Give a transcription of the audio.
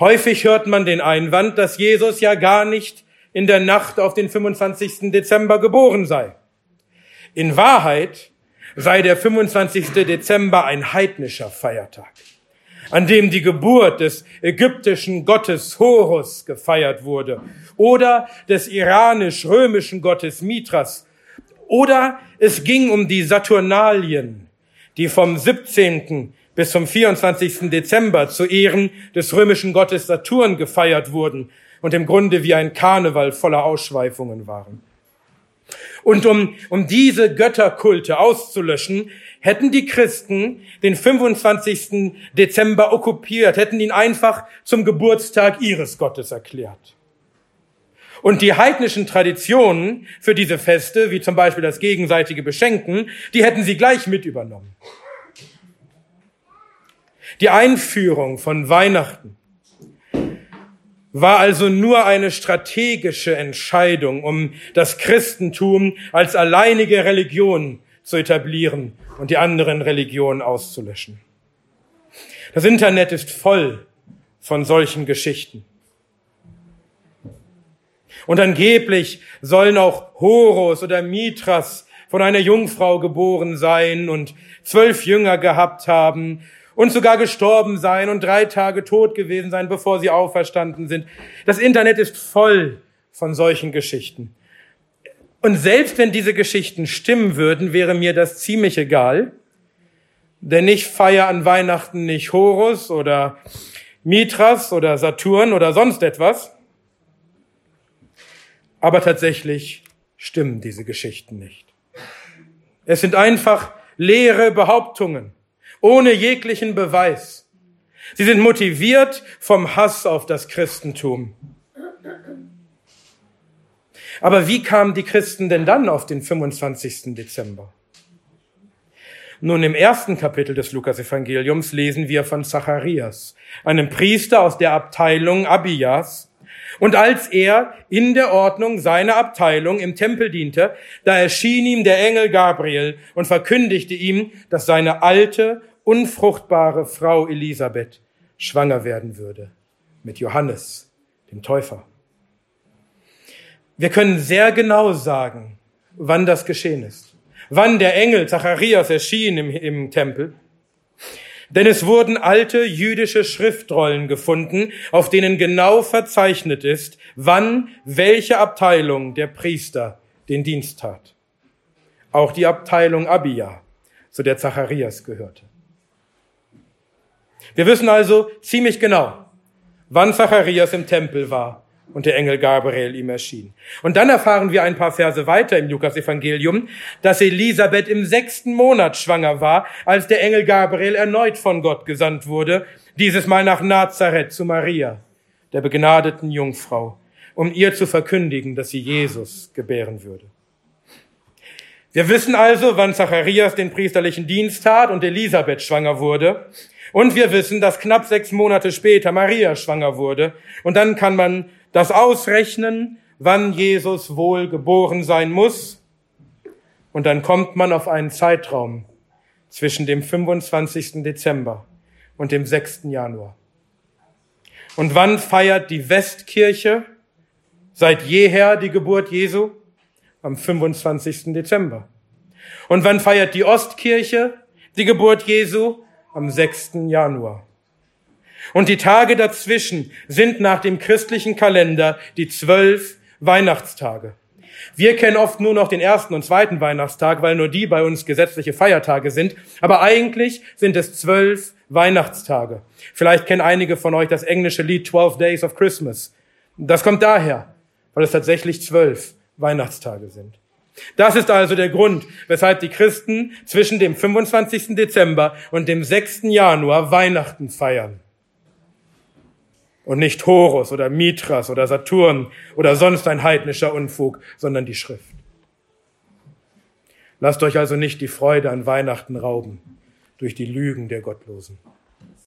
Häufig hört man den Einwand, dass Jesus ja gar nicht in der Nacht auf den 25. Dezember geboren sei. In Wahrheit sei der 25. Dezember ein heidnischer Feiertag, an dem die Geburt des ägyptischen Gottes Horus gefeiert wurde oder des iranisch-römischen Gottes Mithras oder es ging um die Saturnalien, die vom 17. bis zum 24. Dezember zu Ehren des römischen Gottes Saturn gefeiert wurden und im Grunde wie ein Karneval voller Ausschweifungen waren. Und um, um diese Götterkulte auszulöschen, hätten die Christen den 25. Dezember okkupiert, hätten ihn einfach zum Geburtstag ihres Gottes erklärt. Und die heidnischen Traditionen für diese Feste, wie zum Beispiel das gegenseitige Beschenken, die hätten sie gleich mit übernommen. Die Einführung von Weihnachten war also nur eine strategische Entscheidung, um das Christentum als alleinige Religion zu etablieren und die anderen Religionen auszulöschen. Das Internet ist voll von solchen Geschichten. Und angeblich sollen auch Horus oder Mithras von einer Jungfrau geboren sein und zwölf Jünger gehabt haben und sogar gestorben sein und drei Tage tot gewesen sein, bevor sie auferstanden sind. Das Internet ist voll von solchen Geschichten. Und selbst wenn diese Geschichten stimmen würden, wäre mir das ziemlich egal, denn ich feiere an Weihnachten nicht Horus oder Mithras oder Saturn oder sonst etwas, aber tatsächlich stimmen diese Geschichten nicht. Es sind einfach leere Behauptungen, ohne jeglichen Beweis. Sie sind motiviert vom Hass auf das Christentum. Aber wie kamen die Christen denn dann auf den 25. Dezember? Nun, im ersten Kapitel des Lukas-Evangeliums lesen wir von Zacharias, einem Priester aus der Abteilung Abias, und als er in der Ordnung seiner Abteilung im Tempel diente, da erschien ihm der Engel Gabriel und verkündigte ihm, dass seine alte, unfruchtbare Frau Elisabeth schwanger werden würde mit Johannes, dem Täufer. Wir können sehr genau sagen, wann das geschehen ist, wann der Engel Zacharias erschien im, im Tempel denn es wurden alte jüdische Schriftrollen gefunden, auf denen genau verzeichnet ist, wann welche Abteilung der Priester den Dienst tat. Auch die Abteilung Abia, zu der Zacharias gehörte. Wir wissen also ziemlich genau, wann Zacharias im Tempel war und der Engel Gabriel ihm erschien. Und dann erfahren wir ein paar Verse weiter im Lukas-Evangelium, dass Elisabeth im sechsten Monat schwanger war, als der Engel Gabriel erneut von Gott gesandt wurde, dieses Mal nach Nazareth zu Maria, der begnadeten Jungfrau, um ihr zu verkündigen, dass sie Jesus gebären würde. Wir wissen also, wann Zacharias den priesterlichen Dienst tat und Elisabeth schwanger wurde. Und wir wissen, dass knapp sechs Monate später Maria schwanger wurde. Und dann kann man das Ausrechnen, wann Jesus wohl geboren sein muss. Und dann kommt man auf einen Zeitraum zwischen dem 25. Dezember und dem 6. Januar. Und wann feiert die Westkirche seit jeher die Geburt Jesu? Am 25. Dezember. Und wann feiert die Ostkirche die Geburt Jesu? Am 6. Januar. Und die Tage dazwischen sind nach dem christlichen Kalender die zwölf Weihnachtstage. Wir kennen oft nur noch den ersten und zweiten Weihnachtstag, weil nur die bei uns gesetzliche Feiertage sind. Aber eigentlich sind es zwölf Weihnachtstage. Vielleicht kennen einige von euch das englische Lied 12 Days of Christmas. Das kommt daher, weil es tatsächlich zwölf Weihnachtstage sind. Das ist also der Grund, weshalb die Christen zwischen dem 25. Dezember und dem 6. Januar Weihnachten feiern und nicht Horus oder Mithras oder Saturn oder sonst ein heidnischer Unfug, sondern die Schrift. Lasst euch also nicht die Freude an Weihnachten rauben durch die Lügen der Gottlosen.